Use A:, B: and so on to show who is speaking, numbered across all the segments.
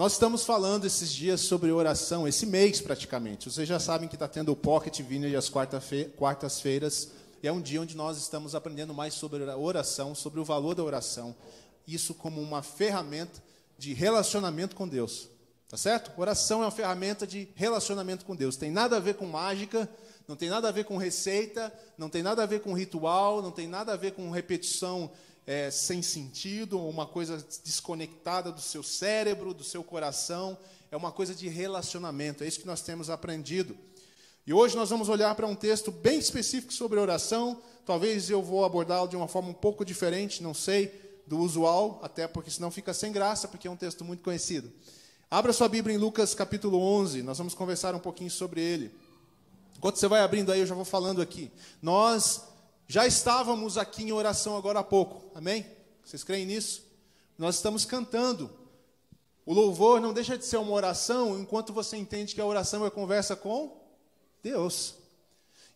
A: Nós estamos falando esses dias sobre oração, esse mês praticamente. Vocês já sabem que está tendo o Pocket Vineyard às quartas-feiras. E é um dia onde nós estamos aprendendo mais sobre a oração, sobre o valor da oração. Isso como uma ferramenta de relacionamento com Deus. Tá certo? Oração é uma ferramenta de relacionamento com Deus. Tem nada a ver com mágica, não tem nada a ver com receita, não tem nada a ver com ritual, não tem nada a ver com repetição é, sem sentido, uma coisa desconectada do seu cérebro, do seu coração. É uma coisa de relacionamento. É isso que nós temos aprendido. E hoje nós vamos olhar para um texto bem específico sobre oração. Talvez eu vou abordá-lo de uma forma um pouco diferente, não sei, do usual, até porque senão fica sem graça, porque é um texto muito conhecido. Abra sua Bíblia em Lucas capítulo 11, nós vamos conversar um pouquinho sobre ele. Enquanto você vai abrindo aí, eu já vou falando aqui. Nós já estávamos aqui em oração agora há pouco, amém? Vocês creem nisso? Nós estamos cantando. O louvor não deixa de ser uma oração enquanto você entende que a oração é conversa com Deus.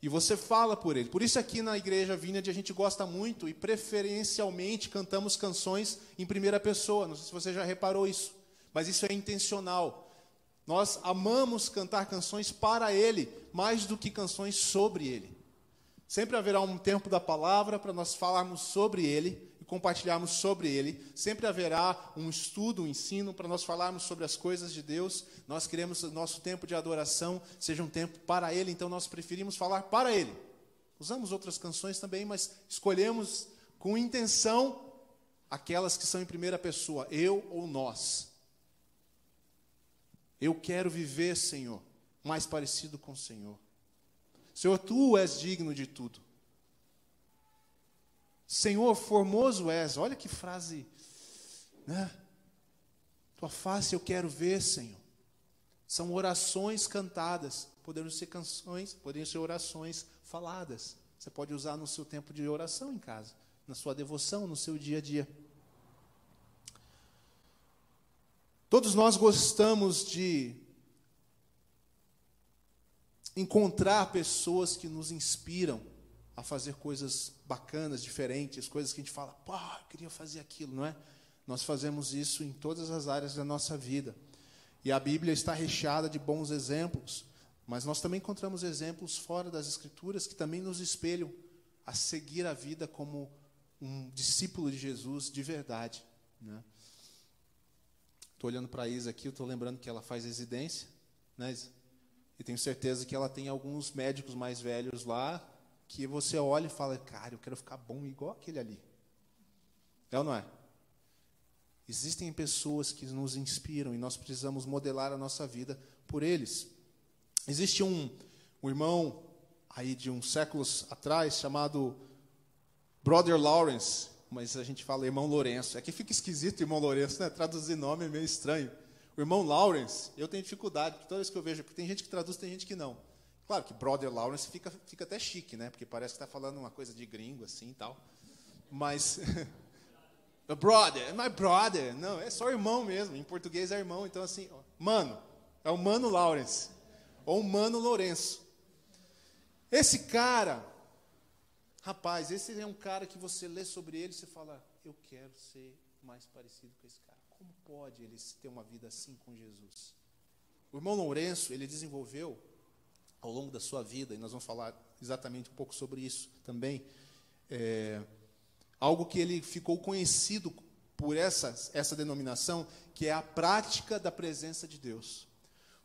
A: E você fala por Ele. Por isso, aqui na igreja Vineyard, a gente gosta muito e preferencialmente cantamos canções em primeira pessoa. Não sei se você já reparou isso, mas isso é intencional. Nós amamos cantar canções para Ele, mais do que canções sobre Ele. Sempre haverá um tempo da palavra para nós falarmos sobre ele e compartilharmos sobre ele. Sempre haverá um estudo, um ensino para nós falarmos sobre as coisas de Deus. Nós queremos que o nosso tempo de adoração seja um tempo para ele, então nós preferimos falar para ele. Usamos outras canções também, mas escolhemos com intenção aquelas que são em primeira pessoa, eu ou nós. Eu quero viver, Senhor, mais parecido com o Senhor. Senhor, tu és digno de tudo. Senhor, formoso és. Olha que frase, né? Tua face eu quero ver, Senhor. São orações cantadas, poderiam ser canções, poderiam ser orações faladas. Você pode usar no seu tempo de oração em casa, na sua devoção, no seu dia a dia. Todos nós gostamos de encontrar pessoas que nos inspiram a fazer coisas bacanas, diferentes, coisas que a gente fala, pô, eu queria fazer aquilo, não é? Nós fazemos isso em todas as áreas da nossa vida. E a Bíblia está recheada de bons exemplos, mas nós também encontramos exemplos fora das Escrituras que também nos espelham a seguir a vida como um discípulo de Jesus de verdade. Estou né? olhando para a Isa aqui, estou lembrando que ela faz residência, né, Isa? E tenho certeza que ela tem alguns médicos mais velhos lá que você olha e fala, cara, eu quero ficar bom igual aquele ali. É ou não é? Existem pessoas que nos inspiram e nós precisamos modelar a nossa vida por eles. Existe um, um irmão aí de uns séculos atrás chamado Brother Lawrence, mas a gente fala irmão Lourenço. É que fica esquisito irmão Lourenço, né? Traduzir nome é meio estranho. O irmão Lawrence, eu tenho dificuldade, toda vez que eu vejo, porque tem gente que traduz, tem gente que não. Claro que brother Lawrence fica, fica até chique, né? Porque parece que está falando uma coisa de gringo assim e tal. Mas brother, my brother, não, é só irmão mesmo. Em português é irmão, então assim, mano, é o mano Lawrence ou o mano Lourenço. Esse cara, rapaz, esse é um cara que você lê sobre ele e você fala, eu quero ser mais parecido com esse cara. Como pode ele ter uma vida assim com Jesus? O irmão Lourenço, ele desenvolveu ao longo da sua vida, e nós vamos falar exatamente um pouco sobre isso também, é, algo que ele ficou conhecido por essa, essa denominação, que é a prática da presença de Deus.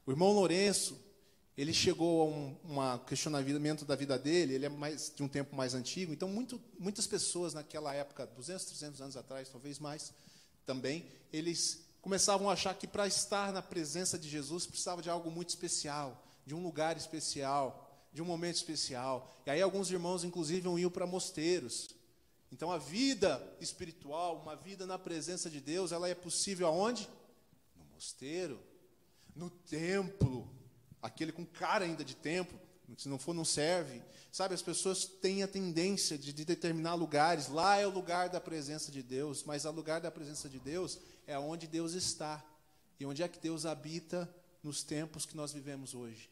A: O irmão Lourenço, ele chegou a um uma questionamento da vida dele, ele é mais de um tempo mais antigo, então muito, muitas pessoas naquela época, 200, 300 anos atrás, talvez mais, também, eles começavam a achar que para estar na presença de Jesus precisava de algo muito especial, de um lugar especial, de um momento especial. E aí alguns irmãos, inclusive, iam para mosteiros. Então a vida espiritual, uma vida na presença de Deus, ela é possível aonde? No mosteiro, no templo, aquele com cara ainda de templo, se não for, não serve. Sabe, as pessoas têm a tendência de, de, determinar lugares. Lá é o lugar da presença de Deus, mas o lugar da presença de Deus é onde Deus está. E onde é que Deus habita nos tempos que nós vivemos hoje?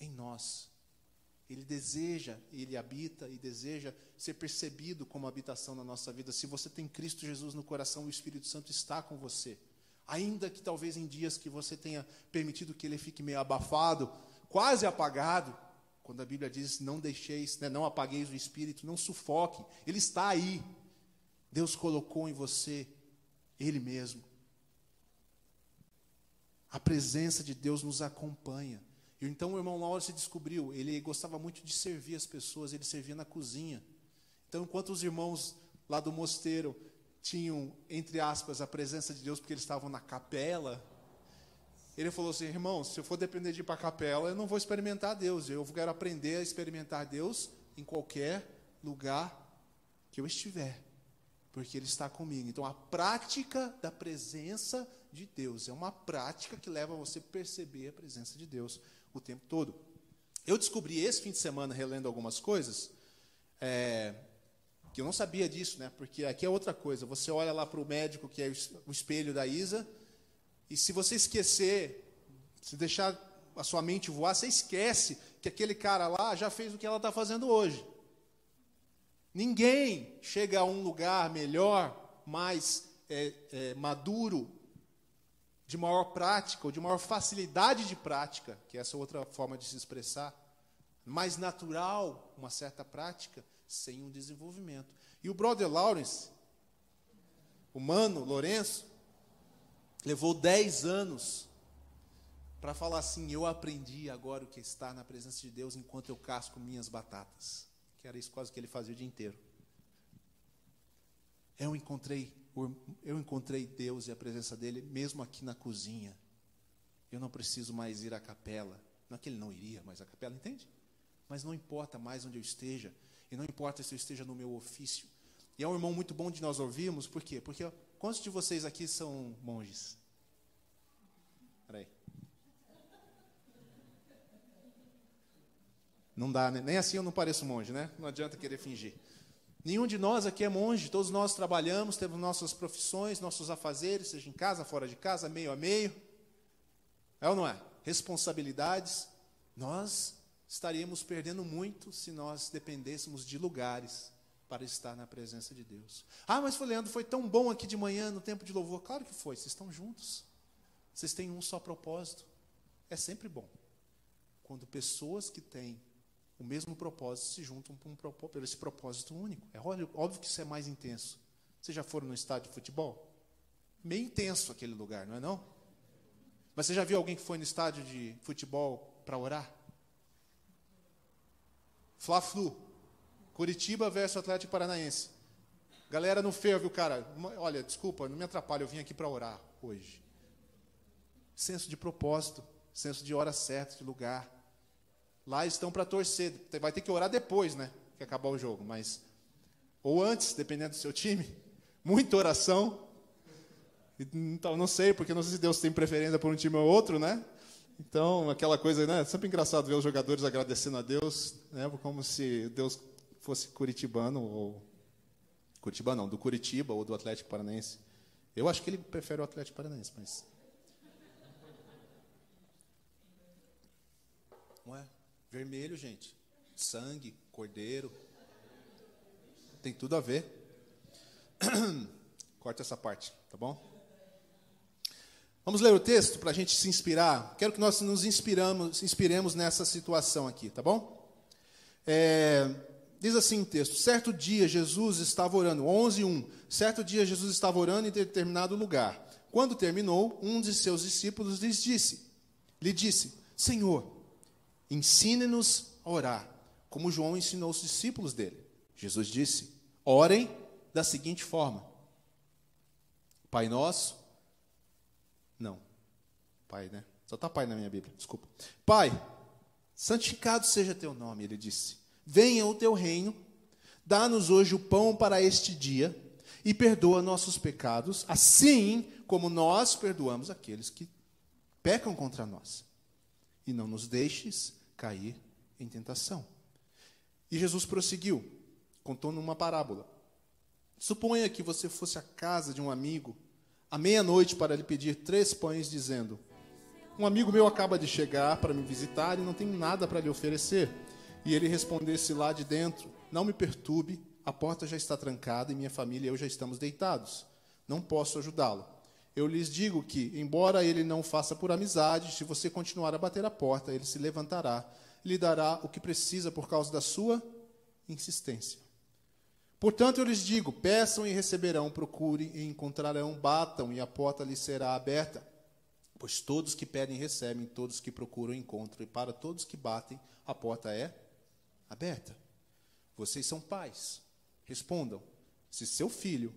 A: Em nós. Ele deseja, ele habita e deseja ser percebido como habitação na nossa vida. Se você tem Cristo Jesus no coração, o Espírito Santo está com você. Ainda que talvez em dias que você tenha permitido que ele fique meio abafado, quase apagado, quando a Bíblia diz não deixeis, né, não apagueis o espírito, não sufoque, ele está aí. Deus colocou em você ele mesmo. A presença de Deus nos acompanha. E então o irmão Lauro se descobriu, ele gostava muito de servir as pessoas, ele servia na cozinha. Então, enquanto os irmãos lá do mosteiro tinham, entre aspas, a presença de Deus porque eles estavam na capela, ele falou assim: irmão, se eu for depender de ir para a capela, eu não vou experimentar Deus. Eu quero aprender a experimentar Deus em qualquer lugar que eu estiver, porque Ele está comigo. Então, a prática da presença de Deus é uma prática que leva você a perceber a presença de Deus o tempo todo. Eu descobri esse fim de semana, relendo algumas coisas, é, que eu não sabia disso, né? Porque aqui é outra coisa. Você olha lá para o médico, que é o espelho da Isa, e se você esquecer, se deixar a sua mente voar, você esquece que aquele cara lá já fez o que ela está fazendo hoje. Ninguém chega a um lugar melhor, mais é, é, maduro, de maior prática, ou de maior facilidade de prática, que é essa outra forma de se expressar, mais natural, uma certa prática, sem um desenvolvimento. E o brother Lawrence, o mano Lourenço, levou 10 anos para falar assim: eu aprendi agora o que está na presença de Deus enquanto eu casco minhas batatas. Que era isso quase que ele fazia o dia inteiro. Eu encontrei, eu encontrei Deus e a presença dele mesmo aqui na cozinha. Eu não preciso mais ir à capela. Não é que ele não iria mais à capela, entende? Mas não importa mais onde eu esteja, e não importa se eu esteja no meu ofício. E é um irmão muito bom de nós ouvirmos, por quê? Porque quantos de vocês aqui são monges? Peraí. Não dá, né? nem assim eu não pareço monge, né? Não adianta querer fingir. Nenhum de nós aqui é monge, todos nós trabalhamos, temos nossas profissões, nossos afazeres, seja em casa, fora de casa, meio a meio. É ou não é? Responsabilidades. Nós estaríamos perdendo muito se nós dependêssemos de lugares para estar na presença de Deus. Ah, mas foi Leandro, foi tão bom aqui de manhã no tempo de louvor. Claro que foi, vocês estão juntos. Vocês têm um só propósito. É sempre bom quando pessoas que têm o mesmo propósito se juntam por, um, por esse propósito único. É óbvio, óbvio que isso é mais intenso. Vocês já foram no estádio de futebol? Meio intenso aquele lugar, não é não? Mas você já viu alguém que foi no estádio de futebol para orar? Fla-Flu. Curitiba versus Atlético Paranaense. Galera no fervo, cara. Olha, desculpa, não me atrapalha, eu vim aqui para orar hoje. Senso de propósito, senso de hora certa, de lugar. Lá estão para torcer. Vai ter que orar depois, né? Que acabar o jogo, mas ou antes, dependendo do seu time. Muita oração. Então, não sei, porque não sei se Deus tem preferência por um time ou outro, né? Então, aquela coisa, né? Sempre engraçado ver os jogadores agradecendo a Deus, né? Como se Deus fosse curitibano ou Curitibano não, do Curitiba ou do Atlético Paranaense. Eu acho que ele prefere o Atlético Paranaense, mas Não é? Vermelho, gente. Sangue, cordeiro. Tem tudo a ver. Corta essa parte, tá bom? Vamos ler o texto para a gente se inspirar. Quero que nós nos inspiramos, inspiremos nessa situação aqui, tá bom? É, diz assim o texto: Certo dia Jesus estava orando, 11 1. Certo dia Jesus estava orando em determinado lugar. Quando terminou, um de seus discípulos lhes disse, lhe disse: Senhor, ensine-nos a orar, como João ensinou os discípulos dele. Jesus disse: Orem da seguinte forma: Pai nosso, não. Pai, né? Só está pai na minha Bíblia, desculpa. Pai, santificado seja teu nome, ele disse. Venha o teu reino, dá-nos hoje o pão para este dia e perdoa nossos pecados, assim como nós perdoamos aqueles que pecam contra nós. E não nos deixes cair em tentação. E Jesus prosseguiu, contou numa parábola. Suponha que você fosse à casa de um amigo à meia-noite para lhe pedir três pães, dizendo: Um amigo meu acaba de chegar para me visitar e não tenho nada para lhe oferecer. E ele respondesse lá de dentro: Não me perturbe, a porta já está trancada e minha família e eu já estamos deitados. Não posso ajudá-lo. Eu lhes digo que, embora ele não faça por amizade, se você continuar a bater a porta, ele se levantará lhe dará o que precisa por causa da sua insistência. Portanto, eu lhes digo: peçam e receberão, procurem e encontrarão, batam e a porta lhes será aberta. Pois todos que pedem recebem, todos que procuram encontram, e para todos que batem, a porta é aberta. Vocês são pais. Respondam: se seu filho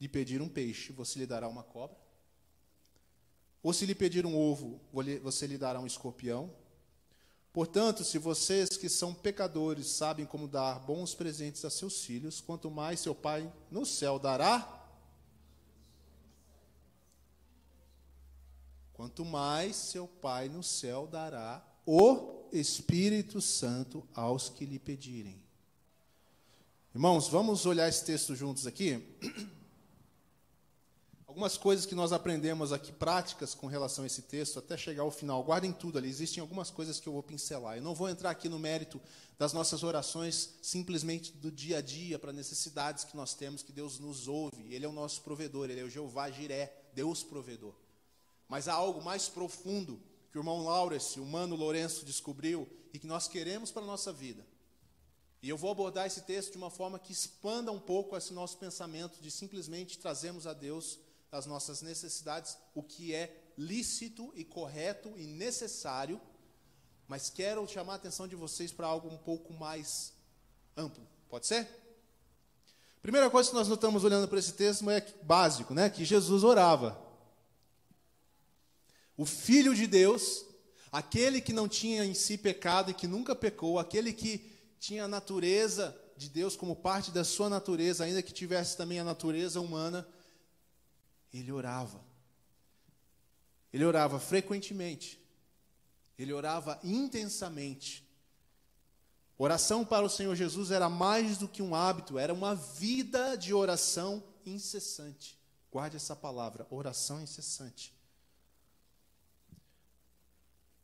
A: lhe pedir um peixe, você lhe dará uma cobra? Ou se lhe pedir um ovo, você lhe dará um escorpião? Portanto, se vocês que são pecadores sabem como dar bons presentes a seus filhos, quanto mais seu Pai no céu dará. Quanto mais seu Pai no céu dará o Espírito Santo aos que lhe pedirem. Irmãos, vamos olhar esse texto juntos aqui. algumas coisas que nós aprendemos aqui, práticas com relação a esse texto, até chegar ao final. Guardem tudo ali, existem algumas coisas que eu vou pincelar. Eu não vou entrar aqui no mérito das nossas orações, simplesmente do dia a dia, para necessidades que nós temos, que Deus nos ouve. Ele é o nosso provedor, Ele é o Jeová Jiré, Deus provedor. Mas há algo mais profundo que o irmão Laurence, o mano Lourenço descobriu e que nós queremos para a nossa vida. E eu vou abordar esse texto de uma forma que expanda um pouco esse nosso pensamento de simplesmente trazermos a Deus as nossas necessidades, o que é lícito e correto e necessário, mas quero chamar a atenção de vocês para algo um pouco mais amplo. Pode ser? Primeira coisa que nós notamos olhando para esse texto é básico, né? Que Jesus orava. O Filho de Deus, aquele que não tinha em si pecado e que nunca pecou, aquele que tinha a natureza de Deus como parte da sua natureza, ainda que tivesse também a natureza humana, ele orava. Ele orava frequentemente. Ele orava intensamente. Oração para o Senhor Jesus era mais do que um hábito, era uma vida de oração incessante. Guarde essa palavra, oração incessante.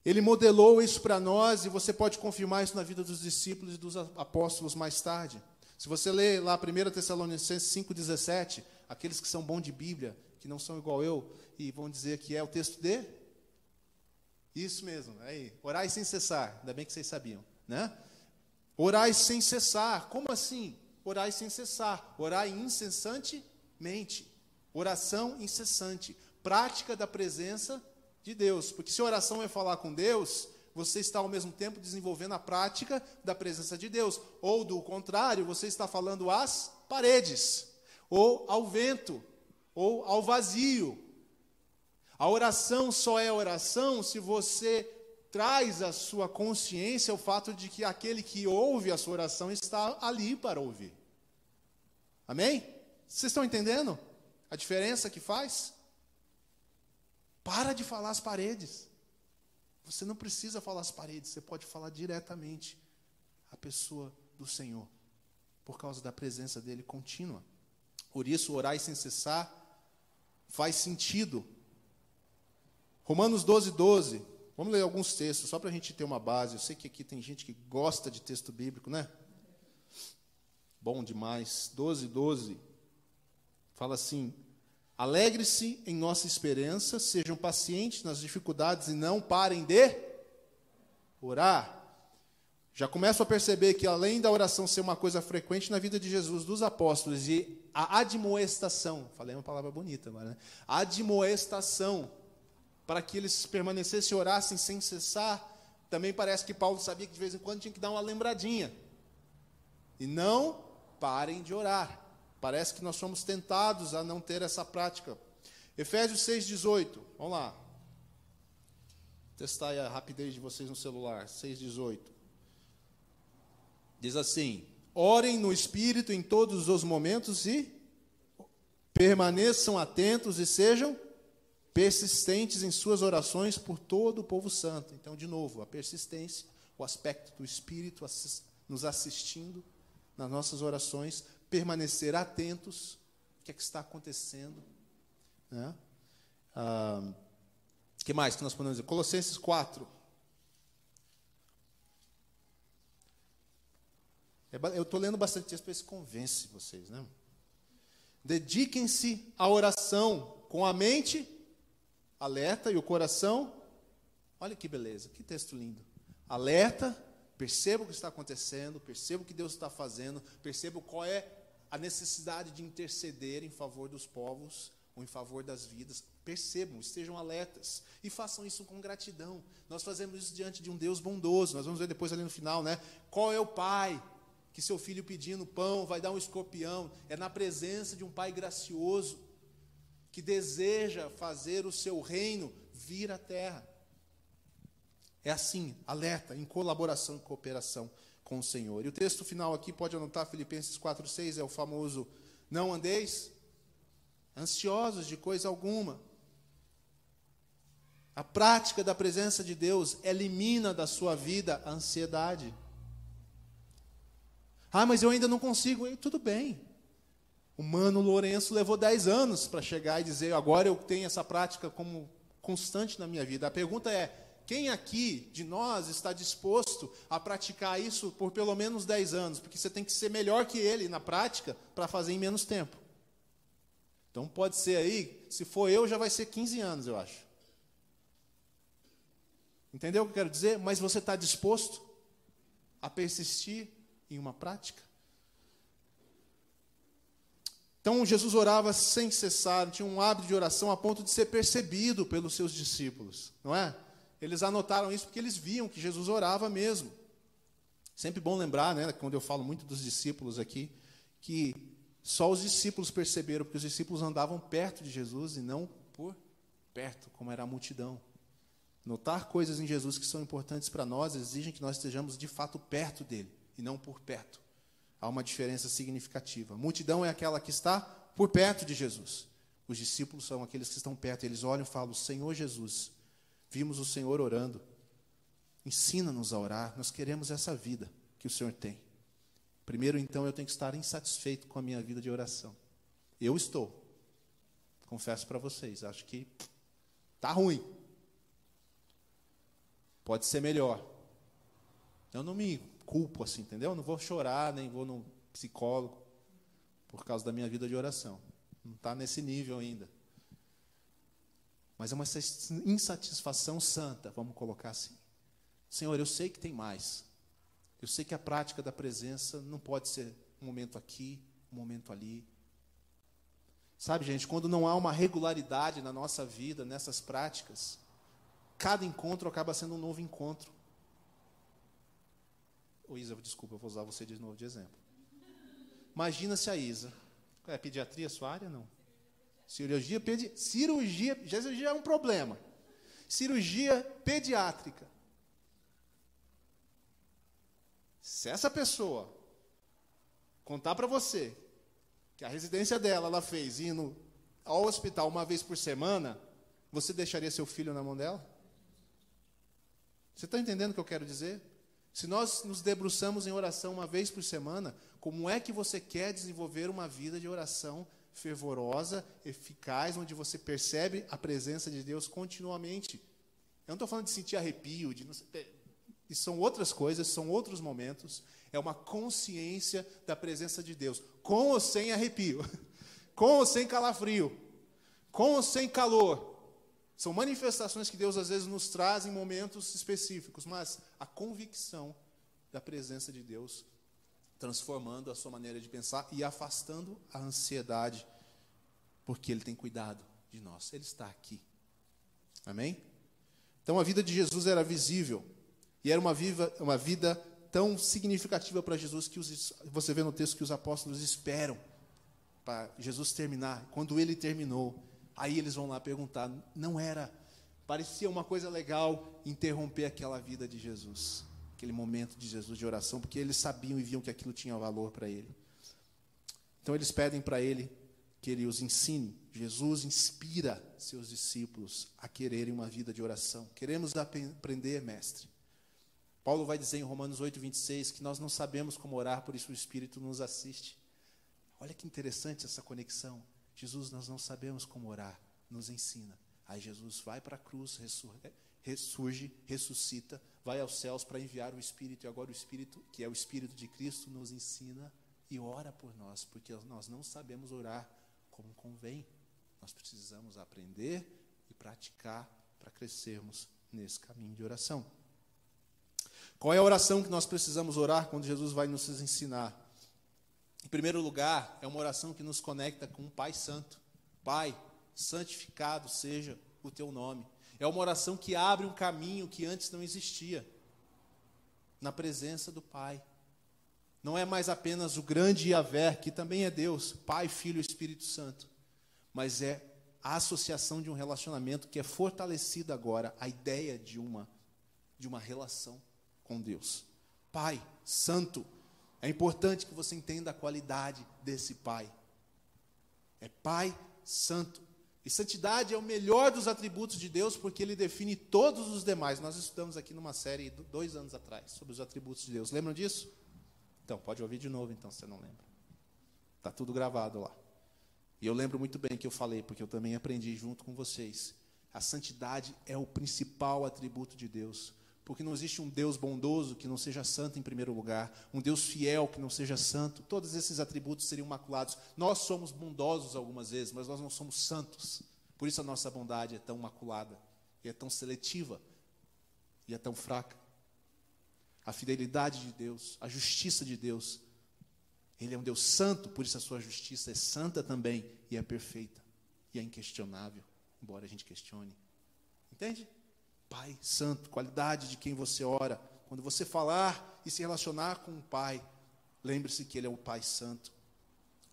A: Ele modelou isso para nós e você pode confirmar isso na vida dos discípulos e dos apóstolos mais tarde. Se você ler lá 1 Tessalonicenses 5,17, aqueles que são bons de Bíblia, que não são igual eu e vão dizer que é o texto de isso mesmo, aí, orai sem cessar. Ainda bem que vocês sabiam, né? Orai sem cessar. Como assim? Orai sem cessar. Orai incessantemente. Oração incessante, prática da presença de Deus. Porque se oração é falar com Deus, você está ao mesmo tempo desenvolvendo a prática da presença de Deus. Ou do contrário, você está falando às paredes, ou ao vento, ou ao vazio. A oração só é oração se você traz à sua consciência o fato de que aquele que ouve a sua oração está ali para ouvir. Amém? Vocês estão entendendo a diferença que faz? Para de falar as paredes. Você não precisa falar as paredes, você pode falar diretamente à pessoa do Senhor, por causa da presença dele contínua. Por isso, orar sem cessar faz sentido. Romanos 12, 12. Vamos ler alguns textos, só para a gente ter uma base. Eu sei que aqui tem gente que gosta de texto bíblico, né? Bom demais. 12, 12. Fala assim: Alegre-se em nossa esperança, sejam pacientes nas dificuldades e não parem de orar. Já começo a perceber que, além da oração ser uma coisa frequente na vida de Jesus, dos apóstolos, e a admoestação, falei uma palavra bonita agora, né? A admoestação, para que eles permanecessem e orassem sem cessar, também parece que Paulo sabia que de vez em quando tinha que dar uma lembradinha. E não parem de orar. Parece que nós somos tentados a não ter essa prática. Efésios 6,18, vamos lá. Testar a rapidez de vocês no celular. 6,18. Diz assim: Orem no Espírito em todos os momentos e permaneçam atentos e sejam persistentes em suas orações por todo o povo santo. Então, de novo, a persistência, o aspecto do Espírito nos assistindo nas nossas orações, permanecer atentos. O que é que está acontecendo? Né? Ah, que mais que nós podemos dizer? Colossenses 4. É eu estou lendo bastante texto para ver se convence vocês, né? Dediquem-se à oração com a mente alerta e o coração. Olha que beleza, que texto lindo. Alerta, perceba o que está acontecendo, perceba o que Deus está fazendo, perceba qual é a necessidade de interceder em favor dos povos ou em favor das vidas. Percebam, estejam alertas e façam isso com gratidão. Nós fazemos isso diante de um Deus bondoso. Nós vamos ver depois ali no final, né? Qual é o pai que seu filho pedindo pão vai dar um escorpião? É na presença de um pai gracioso que deseja fazer o seu reino vir à terra. É assim, alerta, em colaboração e cooperação com o Senhor. E o texto final aqui, pode anotar, Filipenses 4,6, é o famoso: Não andeis ansiosos de coisa alguma. A prática da presença de Deus elimina da sua vida a ansiedade. Ah, mas eu ainda não consigo. E tudo bem. O Mano Lourenço levou 10 anos para chegar e dizer: agora eu tenho essa prática como constante na minha vida. A pergunta é: quem aqui de nós está disposto a praticar isso por pelo menos 10 anos? Porque você tem que ser melhor que ele na prática para fazer em menos tempo. Então pode ser aí, se for eu, já vai ser 15 anos, eu acho. Entendeu o que eu quero dizer? Mas você está disposto a persistir em uma prática? Então Jesus orava sem cessar, tinha um hábito de oração a ponto de ser percebido pelos seus discípulos, não é? Eles anotaram isso porque eles viam que Jesus orava mesmo. Sempre bom lembrar, né, quando eu falo muito dos discípulos aqui, que só os discípulos perceberam, porque os discípulos andavam perto de Jesus e não por perto, como era a multidão. Notar coisas em Jesus que são importantes para nós exigem que nós estejamos de fato perto dele e não por perto. Há uma diferença significativa. A multidão é aquela que está por perto de Jesus. Os discípulos são aqueles que estão perto. Eles olham e falam: Senhor Jesus, vimos o Senhor orando. Ensina-nos a orar. Nós queremos essa vida que o Senhor tem. Primeiro, então, eu tenho que estar insatisfeito com a minha vida de oração. Eu estou. Confesso para vocês, acho que tá ruim. Pode ser melhor. Eu não me culpo assim, entendeu? Não vou chorar, nem vou no psicólogo por causa da minha vida de oração. Não está nesse nível ainda. Mas é uma insatisfação santa, vamos colocar assim. Senhor, eu sei que tem mais. Eu sei que a prática da presença não pode ser um momento aqui, um momento ali. Sabe, gente, quando não há uma regularidade na nossa vida, nessas práticas, cada encontro acaba sendo um novo encontro. Ô Isa, desculpa, eu vou usar você de novo de exemplo. Imagina se a Isa. É pediatria sua área? Não. Cirurgia, pedi, cirurgia, já é um problema. Cirurgia pediátrica. Se essa pessoa contar para você que a residência dela ela fez indo ao hospital uma vez por semana, você deixaria seu filho na mão dela? Você está entendendo o que eu quero dizer? Se nós nos debruçamos em oração uma vez por semana, como é que você quer desenvolver uma vida de oração fervorosa, eficaz, onde você percebe a presença de Deus continuamente? Eu não estou falando de sentir arrepio, de não, e são outras coisas, são outros momentos. É uma consciência da presença de Deus, com ou sem arrepio, com ou sem calafrio, com ou sem calor, são manifestações que Deus às vezes nos traz em momentos específicos, mas a convicção da presença de Deus transformando a sua maneira de pensar e afastando a ansiedade, porque Ele tem cuidado de nós, Ele está aqui. Amém? Então a vida de Jesus era visível, e era uma, viva, uma vida tão significativa para Jesus que os, você vê no texto que os apóstolos esperam para Jesus terminar. Quando ele terminou, Aí eles vão lá perguntar, não era, parecia uma coisa legal interromper aquela vida de Jesus, aquele momento de Jesus de oração, porque eles sabiam e viam que aquilo tinha valor para ele. Então eles pedem para ele que ele os ensine. Jesus inspira seus discípulos a quererem uma vida de oração. Queremos aprender, mestre. Paulo vai dizer em Romanos 8, 26 que nós não sabemos como orar, por isso o Espírito nos assiste. Olha que interessante essa conexão. Jesus, nós não sabemos como orar, nos ensina. Aí Jesus vai para a cruz, ressurge, ressuscita, vai aos céus para enviar o Espírito, e agora o Espírito, que é o Espírito de Cristo, nos ensina e ora por nós, porque nós não sabemos orar como convém. Nós precisamos aprender e praticar para crescermos nesse caminho de oração. Qual é a oração que nós precisamos orar quando Jesus vai nos ensinar? Em primeiro lugar, é uma oração que nos conecta com o Pai Santo. Pai, santificado seja o teu nome. É uma oração que abre um caminho que antes não existia, na presença do Pai. Não é mais apenas o grande Yahvé, que também é Deus, Pai, Filho e Espírito Santo, mas é a associação de um relacionamento que é fortalecida agora, a ideia de uma, de uma relação com Deus. Pai Santo, é importante que você entenda a qualidade desse Pai. É Pai Santo. E santidade é o melhor dos atributos de Deus, porque ele define todos os demais. Nós estudamos aqui numa série dois anos atrás sobre os atributos de Deus. Lembram disso? Então, pode ouvir de novo, então, se você não lembra. Está tudo gravado lá. E eu lembro muito bem que eu falei, porque eu também aprendi junto com vocês. A santidade é o principal atributo de Deus. Porque não existe um Deus bondoso que não seja santo em primeiro lugar, um Deus fiel que não seja santo. Todos esses atributos seriam maculados. Nós somos bondosos algumas vezes, mas nós não somos santos. Por isso a nossa bondade é tão maculada, e é tão seletiva, e é tão fraca. A fidelidade de Deus, a justiça de Deus. Ele é um Deus santo, por isso a sua justiça é santa também e é perfeita e é inquestionável, embora a gente questione. Entende? Pai Santo, qualidade de quem você ora. Quando você falar e se relacionar com o Pai, lembre-se que Ele é o Pai Santo.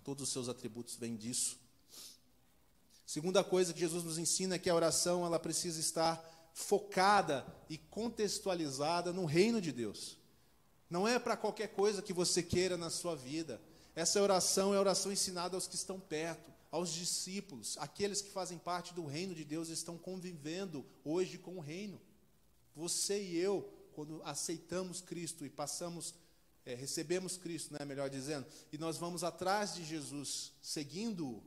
A: Todos os seus atributos vêm disso. Segunda coisa que Jesus nos ensina é que a oração ela precisa estar focada e contextualizada no reino de Deus. Não é para qualquer coisa que você queira na sua vida. Essa oração é a oração ensinada aos que estão perto aos discípulos, aqueles que fazem parte do reino de Deus, estão convivendo hoje com o reino. Você e eu, quando aceitamos Cristo e passamos, é, recebemos Cristo, né, melhor dizendo, e nós vamos atrás de Jesus, seguindo-o,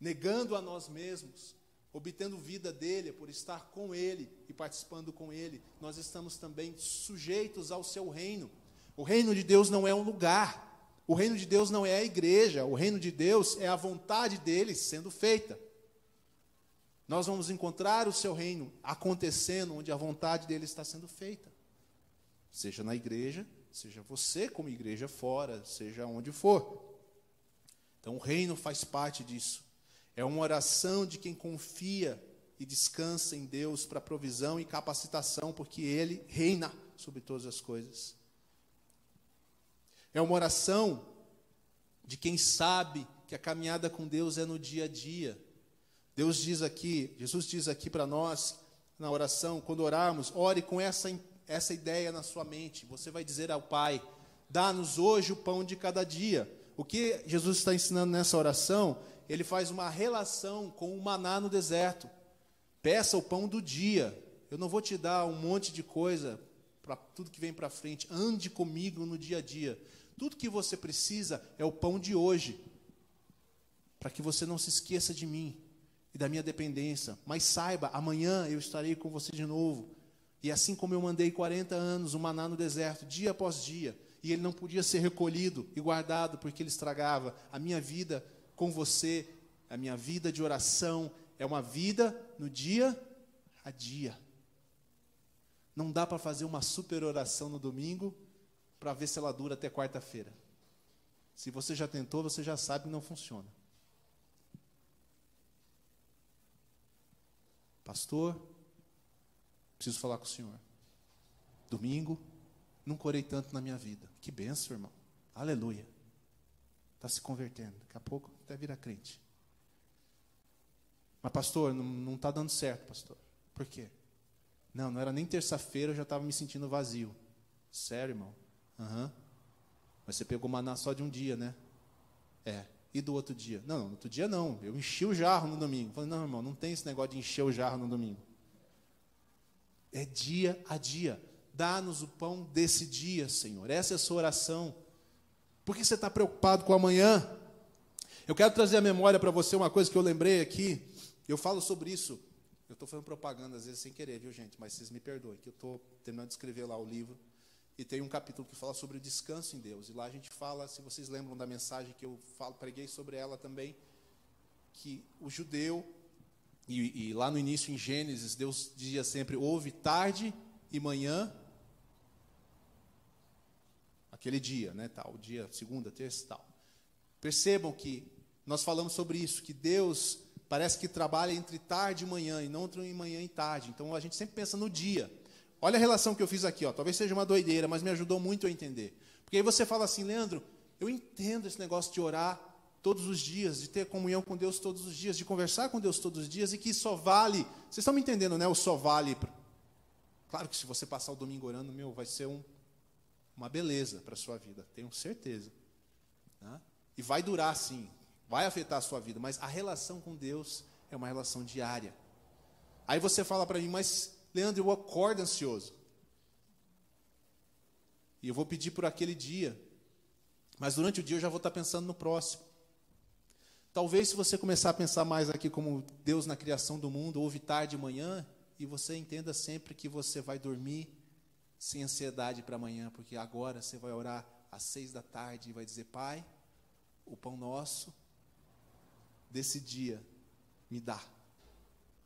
A: negando a nós mesmos, obtendo vida dele, por estar com ele e participando com ele, nós estamos também sujeitos ao seu reino. O reino de Deus não é um lugar, o reino de Deus não é a igreja, o reino de Deus é a vontade dele sendo feita. Nós vamos encontrar o seu reino acontecendo onde a vontade dele está sendo feita. Seja na igreja, seja você como igreja fora, seja onde for. Então o reino faz parte disso. É uma oração de quem confia e descansa em Deus para provisão e capacitação, porque ele reina sobre todas as coisas. É uma oração de quem sabe que a caminhada com Deus é no dia a dia. Deus diz aqui, Jesus diz aqui para nós, na oração, quando orarmos, ore com essa, essa ideia na sua mente. Você vai dizer ao Pai: dá-nos hoje o pão de cada dia. O que Jesus está ensinando nessa oração, ele faz uma relação com o maná no deserto. Peça o pão do dia. Eu não vou te dar um monte de coisa para tudo que vem para frente. Ande comigo no dia a dia. Tudo que você precisa é o pão de hoje, para que você não se esqueça de mim e da minha dependência. Mas saiba, amanhã eu estarei com você de novo. E assim como eu mandei 40 anos o maná no deserto, dia após dia, e ele não podia ser recolhido e guardado porque ele estragava, a minha vida com você, a minha vida de oração, é uma vida no dia a dia. Não dá para fazer uma super oração no domingo para ver se ela dura até quarta-feira. Se você já tentou, você já sabe que não funciona. Pastor, preciso falar com o senhor. Domingo, nunca orei tanto na minha vida. Que benção, irmão. Aleluia. Está se convertendo. Daqui a pouco até vira crente. Mas, pastor, não está dando certo, pastor. Por quê? Não, não era nem terça-feira, eu já estava me sentindo vazio. Sério, irmão? Uhum. Mas você pegou maná só de um dia, né? É. E do outro dia? Não, no outro dia não. Eu enchi o jarro no domingo. Falei, não, irmão, não tem esse negócio de encher o jarro no domingo. É dia a dia. Dá-nos o pão desse dia, Senhor. Essa é a sua oração. Por que você está preocupado com amanhã? Eu quero trazer à memória para você uma coisa que eu lembrei aqui. Eu falo sobre isso. Eu estou fazendo propaganda às vezes sem querer, viu, gente? Mas vocês me perdoem, que eu estou terminando de escrever lá o livro. E tem um capítulo que fala sobre o descanso em Deus. E lá a gente fala, se vocês lembram da mensagem que eu falo, preguei sobre ela também, que o judeu E, e, lá no início, em Gênesis, Deus dizia sempre: houve tarde e manhã, aquele dia, né, tal, dia segunda, terça, tal. Percebam que nós falamos sobre isso, que Deus parece que trabalha entre tarde e manhã e não entre manhã e tarde. Então a gente sempre pensa no dia. Olha a relação que eu fiz aqui, ó. Talvez seja uma doideira, mas me ajudou muito a entender. Porque aí você fala assim, Leandro, eu entendo esse negócio de orar todos os dias, de ter comunhão com Deus todos os dias, de conversar com Deus todos os dias e que só vale. Vocês estão me entendendo, né? O só vale. Claro que se você passar o domingo orando, meu, vai ser um, uma beleza para a sua vida, tenho certeza. Né? E vai durar sim, vai afetar a sua vida, mas a relação com Deus é uma relação diária. Aí você fala para mim, mas Leandro, eu acordo ansioso. E eu vou pedir por aquele dia. Mas durante o dia eu já vou estar pensando no próximo. Talvez se você começar a pensar mais aqui como Deus na criação do mundo, ouve tarde e manhã, e você entenda sempre que você vai dormir sem ansiedade para amanhã, porque agora você vai orar às seis da tarde e vai dizer, Pai, o pão nosso desse dia me dá.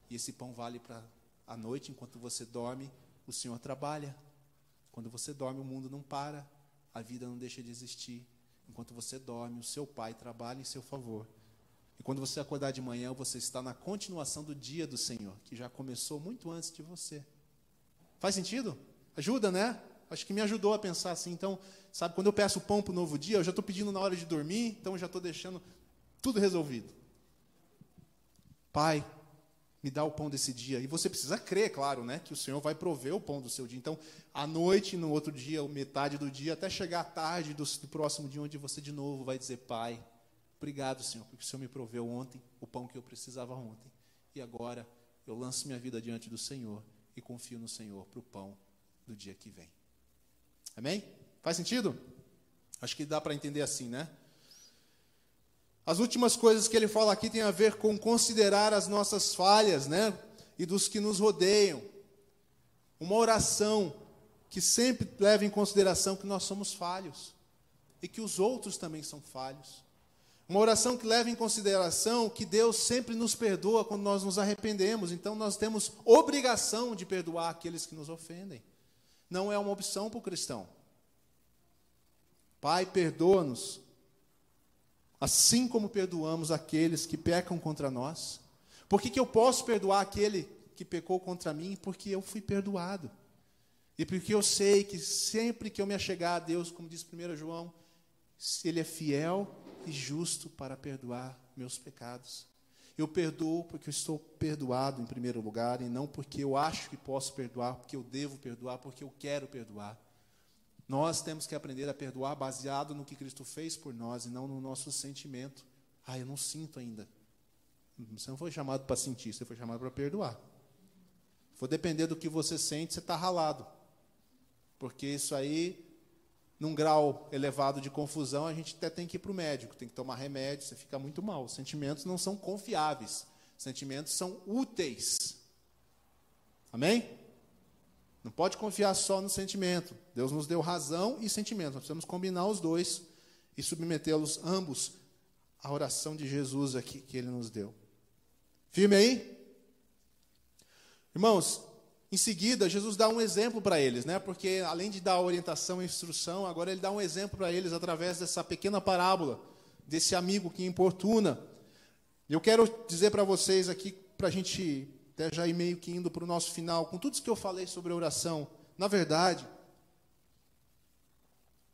A: E esse pão vale para a noite, enquanto você dorme, o Senhor trabalha. Quando você dorme, o mundo não para, a vida não deixa de existir. Enquanto você dorme, o seu Pai trabalha em seu favor. E quando você acordar de manhã, você está na continuação do dia do Senhor, que já começou muito antes de você. Faz sentido? Ajuda, né? Acho que me ajudou a pensar assim. Então, sabe, quando eu peço pão para o novo dia, eu já estou pedindo na hora de dormir, então eu já estou deixando tudo resolvido. Pai, me dá o pão desse dia. E você precisa crer, claro, né, que o Senhor vai prover o pão do seu dia. Então, à noite, no outro dia, metade do dia, até chegar à tarde do, do próximo dia, onde você de novo vai dizer: Pai, obrigado, Senhor, porque o Senhor me proveu ontem o pão que eu precisava ontem. E agora eu lanço minha vida diante do Senhor e confio no Senhor para o pão do dia que vem. Amém? Faz sentido? Acho que dá para entender assim, né? As últimas coisas que ele fala aqui tem a ver com considerar as nossas falhas, né? E dos que nos rodeiam. Uma oração que sempre leva em consideração que nós somos falhos e que os outros também são falhos. Uma oração que leva em consideração que Deus sempre nos perdoa quando nós nos arrependemos, então nós temos obrigação de perdoar aqueles que nos ofendem. Não é uma opção para o cristão. Pai, perdoa-nos assim como perdoamos aqueles que pecam contra nós. Por que, que eu posso perdoar aquele que pecou contra mim? Porque eu fui perdoado. E porque eu sei que sempre que eu me achegar a Deus, como diz 1 João, Ele é fiel e justo para perdoar meus pecados. Eu perdoo porque eu estou perdoado em primeiro lugar, e não porque eu acho que posso perdoar, porque eu devo perdoar, porque eu quero perdoar. Nós temos que aprender a perdoar baseado no que Cristo fez por nós e não no nosso sentimento. Ah, eu não sinto ainda. Você não foi chamado para sentir, você foi chamado para perdoar. For depender do que você sente, você está ralado. Porque isso aí, num grau elevado de confusão, a gente até tem que ir para o médico, tem que tomar remédio, você fica muito mal. Os sentimentos não são confiáveis, sentimentos são úteis. Amém? Não pode confiar só no sentimento. Deus nos deu razão e sentimento. Nós precisamos combinar os dois e submetê-los ambos à oração de Jesus aqui que ele nos deu. Firme aí? Irmãos, em seguida, Jesus dá um exemplo para eles, né? Porque além de dar orientação e instrução, agora ele dá um exemplo para eles através dessa pequena parábola desse amigo que importuna. Eu quero dizer para vocês aqui, para a gente até já ir meio que indo para o nosso final, com tudo isso que eu falei sobre oração, na verdade,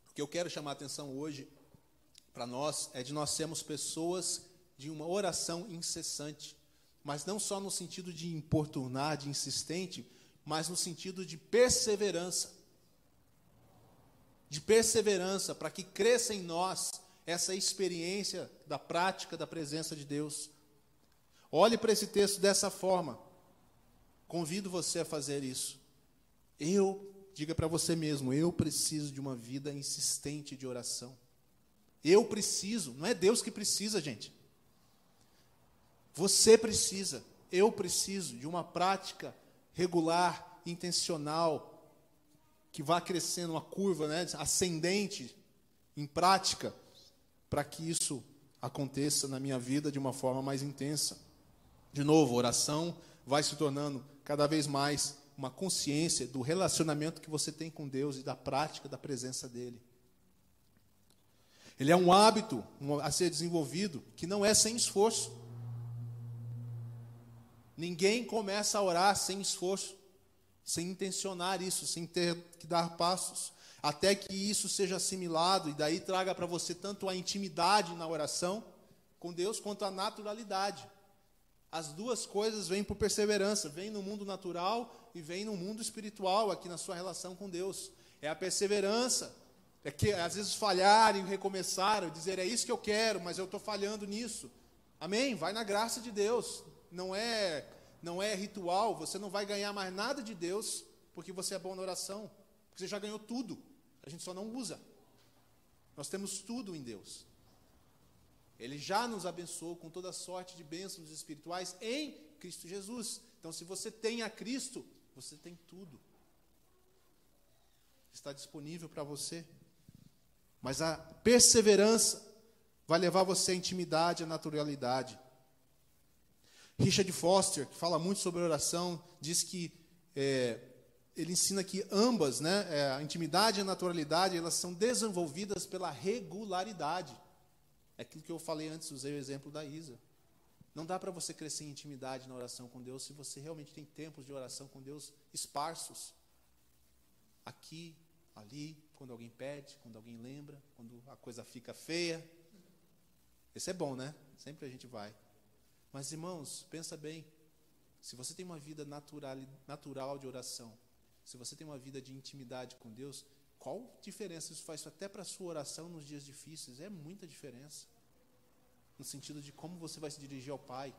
A: o que eu quero chamar a atenção hoje para nós é de nós sermos pessoas de uma oração incessante, mas não só no sentido de importunar, de insistente, mas no sentido de perseverança. De perseverança, para que cresça em nós essa experiência da prática da presença de Deus. Olhe para esse texto dessa forma. Convido você a fazer isso. Eu, diga para você mesmo, eu preciso de uma vida insistente de oração. Eu preciso, não é Deus que precisa, gente. Você precisa, eu preciso de uma prática regular, intencional, que vá crescendo uma curva né, ascendente em prática, para que isso aconteça na minha vida de uma forma mais intensa. De novo, oração vai se tornando cada vez mais uma consciência do relacionamento que você tem com Deus e da prática da presença dele. Ele é um hábito a ser desenvolvido que não é sem esforço. Ninguém começa a orar sem esforço, sem intencionar isso, sem ter que dar passos, até que isso seja assimilado e daí traga para você tanto a intimidade na oração com Deus quanto a naturalidade. As duas coisas vêm por perseverança, vem no mundo natural e vem no mundo espiritual, aqui na sua relação com Deus. É a perseverança, é que às vezes falhar e recomeçar, dizer é isso que eu quero, mas eu estou falhando nisso. Amém? Vai na graça de Deus não é não é ritual, você não vai ganhar mais nada de Deus porque você é bom na oração, porque você já ganhou tudo. A gente só não usa. Nós temos tudo em Deus. Ele já nos abençoou com toda sorte de bênçãos espirituais em Cristo Jesus. Então, se você tem a Cristo, você tem tudo. Está disponível para você. Mas a perseverança vai levar você à intimidade, à naturalidade. Richard Foster, que fala muito sobre oração, diz que é, ele ensina que ambas, né, é, a intimidade e a naturalidade, elas são desenvolvidas pela regularidade. É aquilo que eu falei antes, usei o exemplo da Isa. Não dá para você crescer em intimidade na oração com Deus se você realmente tem tempos de oração com Deus esparsos. Aqui, ali, quando alguém pede, quando alguém lembra, quando a coisa fica feia. Esse é bom, né? Sempre a gente vai. Mas, irmãos, pensa bem. Se você tem uma vida natural, natural de oração, se você tem uma vida de intimidade com Deus, qual diferença isso faz até para a sua oração nos dias difíceis? É muita diferença. No sentido de como você vai se dirigir ao Pai.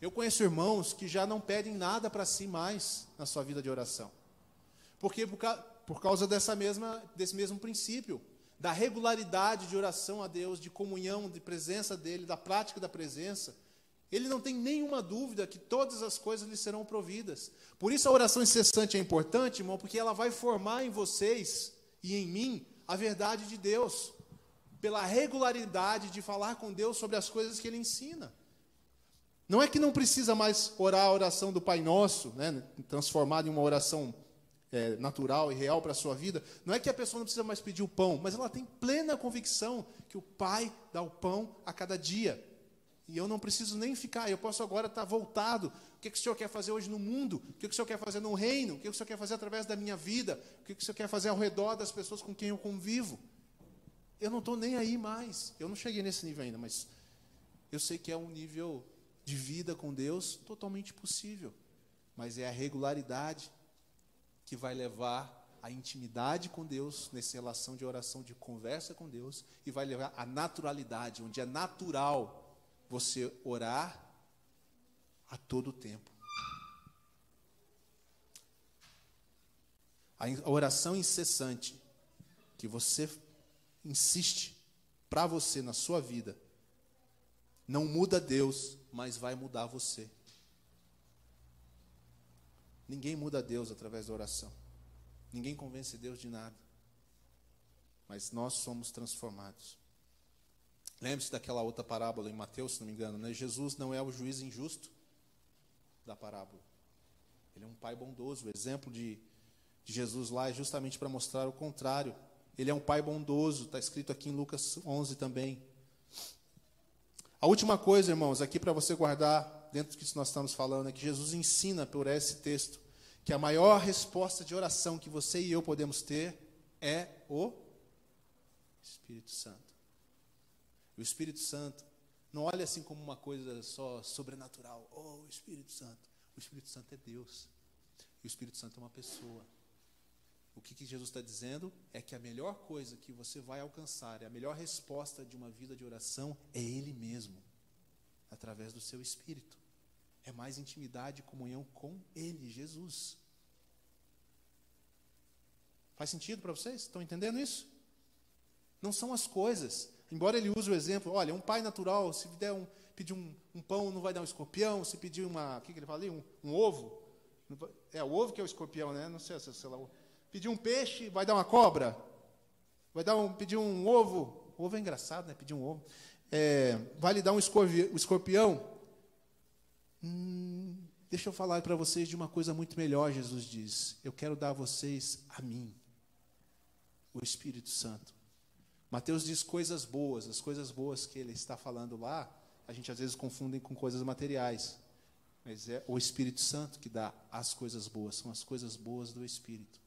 A: Eu conheço irmãos que já não pedem nada para si mais na sua vida de oração. Porque por, por causa dessa mesma, desse mesmo princípio, da regularidade de oração a Deus, de comunhão, de presença dele, da prática da presença, ele não tem nenhuma dúvida que todas as coisas lhe serão providas. Por isso a oração incessante é importante, irmão, porque ela vai formar em vocês e em mim a verdade de Deus, pela regularidade de falar com Deus sobre as coisas que Ele ensina. Não é que não precisa mais orar a oração do Pai Nosso, né, transformada em uma oração é, natural e real para a sua vida. Não é que a pessoa não precisa mais pedir o pão, mas ela tem plena convicção que o Pai dá o pão a cada dia. E eu não preciso nem ficar, eu posso agora estar voltado. O que, que o Senhor quer fazer hoje no mundo? O que, que o Senhor quer fazer no reino? O que, que o Senhor quer fazer através da minha vida? O que, que o Senhor quer fazer ao redor das pessoas com quem eu convivo? Eu não estou nem aí mais. Eu não cheguei nesse nível ainda, mas eu sei que é um nível de vida com Deus totalmente possível. Mas é a regularidade que vai levar a intimidade com Deus, nessa relação de oração, de conversa com Deus, e vai levar a naturalidade, onde é natural você orar a todo tempo. A oração incessante que você insiste para você na sua vida não muda Deus, mas vai mudar você. Ninguém muda Deus através da oração. Ninguém convence Deus de nada. Mas nós somos transformados. Lembre-se daquela outra parábola em Mateus, se não me engano, né? Jesus não é o juiz injusto da parábola. Ele é um pai bondoso. O exemplo de, de Jesus lá é justamente para mostrar o contrário. Ele é um pai bondoso, está escrito aqui em Lucas 11 também. A última coisa, irmãos, aqui para você guardar dentro do que nós estamos falando, é que Jesus ensina por esse texto que a maior resposta de oração que você e eu podemos ter é o Espírito Santo. O Espírito Santo não olha assim como uma coisa só sobrenatural. Oh, o Espírito Santo. O Espírito Santo é Deus. E o Espírito Santo é uma pessoa. O que, que Jesus está dizendo é que a melhor coisa que você vai alcançar, a melhor resposta de uma vida de oração é Ele mesmo, através do seu Espírito. É mais intimidade e comunhão com Ele, Jesus. Faz sentido para vocês? Estão entendendo isso? Não são as coisas, Embora ele use o exemplo, olha, um pai natural, se der um, pedir um, um pão, não vai dar um escorpião, se pedir uma, o que, que ele fala ali? Um, um, ovo, é o ovo que é o escorpião, né? Não sei, sei lá. Pedir um peixe, vai dar uma cobra? Vai dar um, pedir um ovo? Ovo é engraçado, né? Pedir um ovo. É, vai lhe dar um escorpião? Hum, deixa eu falar para vocês de uma coisa muito melhor, Jesus diz. Eu quero dar a vocês a mim, o Espírito Santo. Mateus diz coisas boas, as coisas boas que ele está falando lá, a gente às vezes confunde com coisas materiais. Mas é o Espírito Santo que dá as coisas boas, são as coisas boas do Espírito.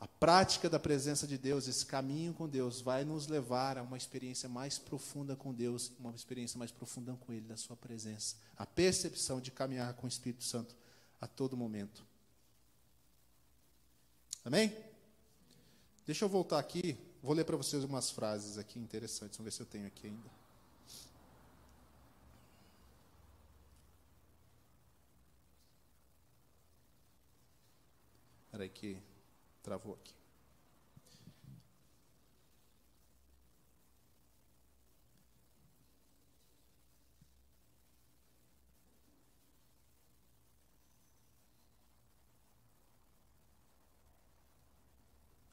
A: A prática da presença de Deus, esse caminho com Deus, vai nos levar a uma experiência mais profunda com Deus, uma experiência mais profunda com Ele, da Sua presença. A percepção de caminhar com o Espírito Santo a todo momento. Amém? Deixa eu voltar aqui, vou ler para vocês umas frases aqui interessantes, vamos ver se eu tenho aqui ainda. Espera aí que travou aqui.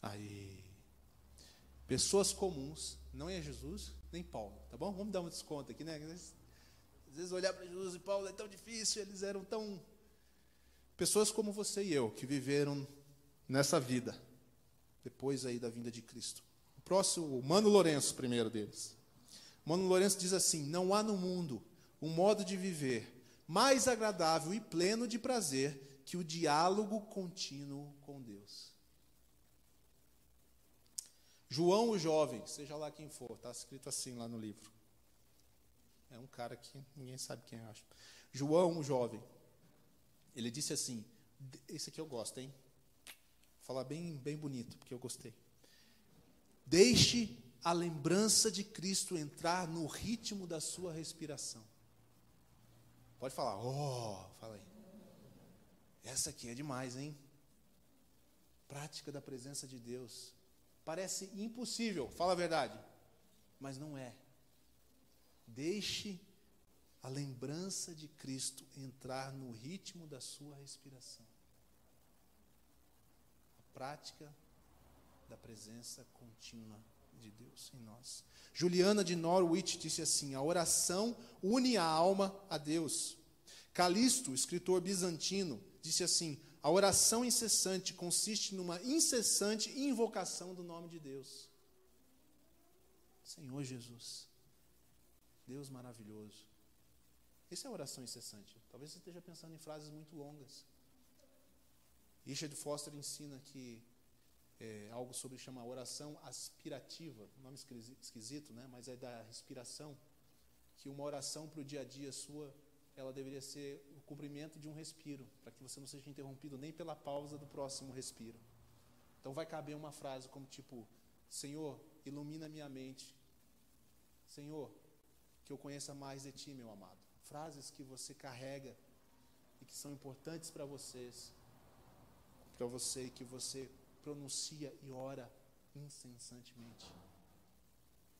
A: Aí. Pessoas comuns, não é Jesus, nem Paulo, tá bom? Vamos dar um desconto aqui, né? Às vezes, olhar para Jesus e Paulo é tão difícil, eles eram tão. Pessoas como você e eu, que viveram nessa vida, depois aí da vinda de Cristo. O próximo, o Mano Lourenço, primeiro deles. Mano Lourenço diz assim: Não há no mundo um modo de viver mais agradável e pleno de prazer que o diálogo contínuo com Deus. João o jovem, seja lá quem for, está escrito assim lá no livro. É um cara que ninguém sabe quem é, acho. João o jovem, ele disse assim: esse aqui eu gosto, hein? falar bem, bem bonito, porque eu gostei. Deixe a lembrança de Cristo entrar no ritmo da sua respiração. Pode falar, oh, fala aí. Essa aqui é demais, hein? Prática da presença de Deus. Parece impossível, fala a verdade, mas não é. Deixe a lembrança de Cristo entrar no ritmo da sua respiração prática da presença contínua de Deus em nós. Juliana de Norwich disse assim: a oração une a alma a Deus. Calisto, escritor bizantino, disse assim: a oração incessante consiste numa incessante invocação do nome de Deus. Senhor Jesus, Deus maravilhoso. Essa é oração incessante. Talvez você esteja pensando em frases muito longas. Richard Foster ensina que é, algo sobre chama oração aspirativa, nome esquisito, né? Mas é da respiração, que uma oração para o dia a dia sua, ela deveria ser cumprimento de um respiro, para que você não seja interrompido nem pela pausa do próximo respiro. Então vai caber uma frase como tipo: Senhor, ilumina minha mente. Senhor, que eu conheça mais de ti, meu amado. Frases que você carrega e que são importantes para vocês para você que você pronuncia e ora incessantemente?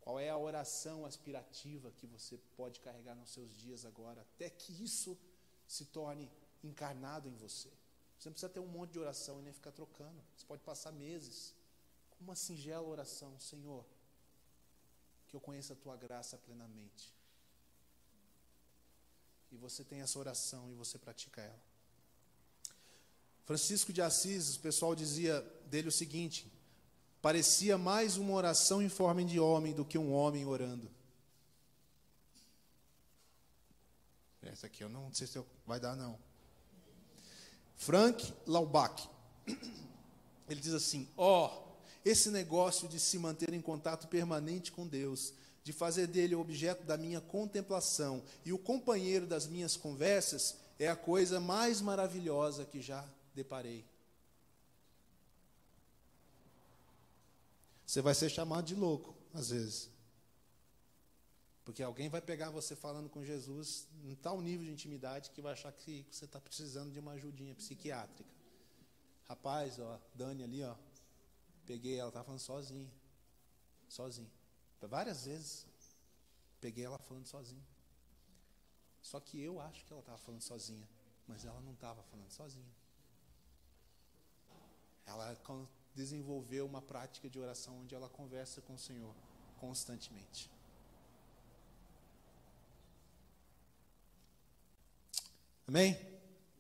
A: Qual é a oração aspirativa que você pode carregar nos seus dias agora, até que isso se torne encarnado em você? Você não precisa ter um monte de oração e nem ficar trocando. Você pode passar meses com uma singela oração, Senhor, que eu conheça a tua graça plenamente. E você tem essa oração e você pratica ela. Francisco de Assis, o pessoal dizia dele o seguinte: parecia mais uma oração em forma de homem do que um homem orando. Essa aqui eu não, sei se vai dar, não. Frank Laubach, ele diz assim: ó, oh, esse negócio de se manter em contato permanente com Deus, de fazer dele o objeto da minha contemplação e o companheiro das minhas conversas, é a coisa mais maravilhosa que já deparei. Você vai ser chamado de louco, às vezes. Porque alguém vai pegar você falando com Jesus em tal nível de intimidade que vai achar que você está precisando de uma ajudinha psiquiátrica. Rapaz, ó, Dani ali, ó, peguei ela, estava falando sozinha. Sozinha. Várias vezes. Peguei ela falando sozinha. Só que eu acho que ela estava falando sozinha, mas ela não estava falando sozinha ela desenvolveu uma prática de oração onde ela conversa com o Senhor constantemente. Amém?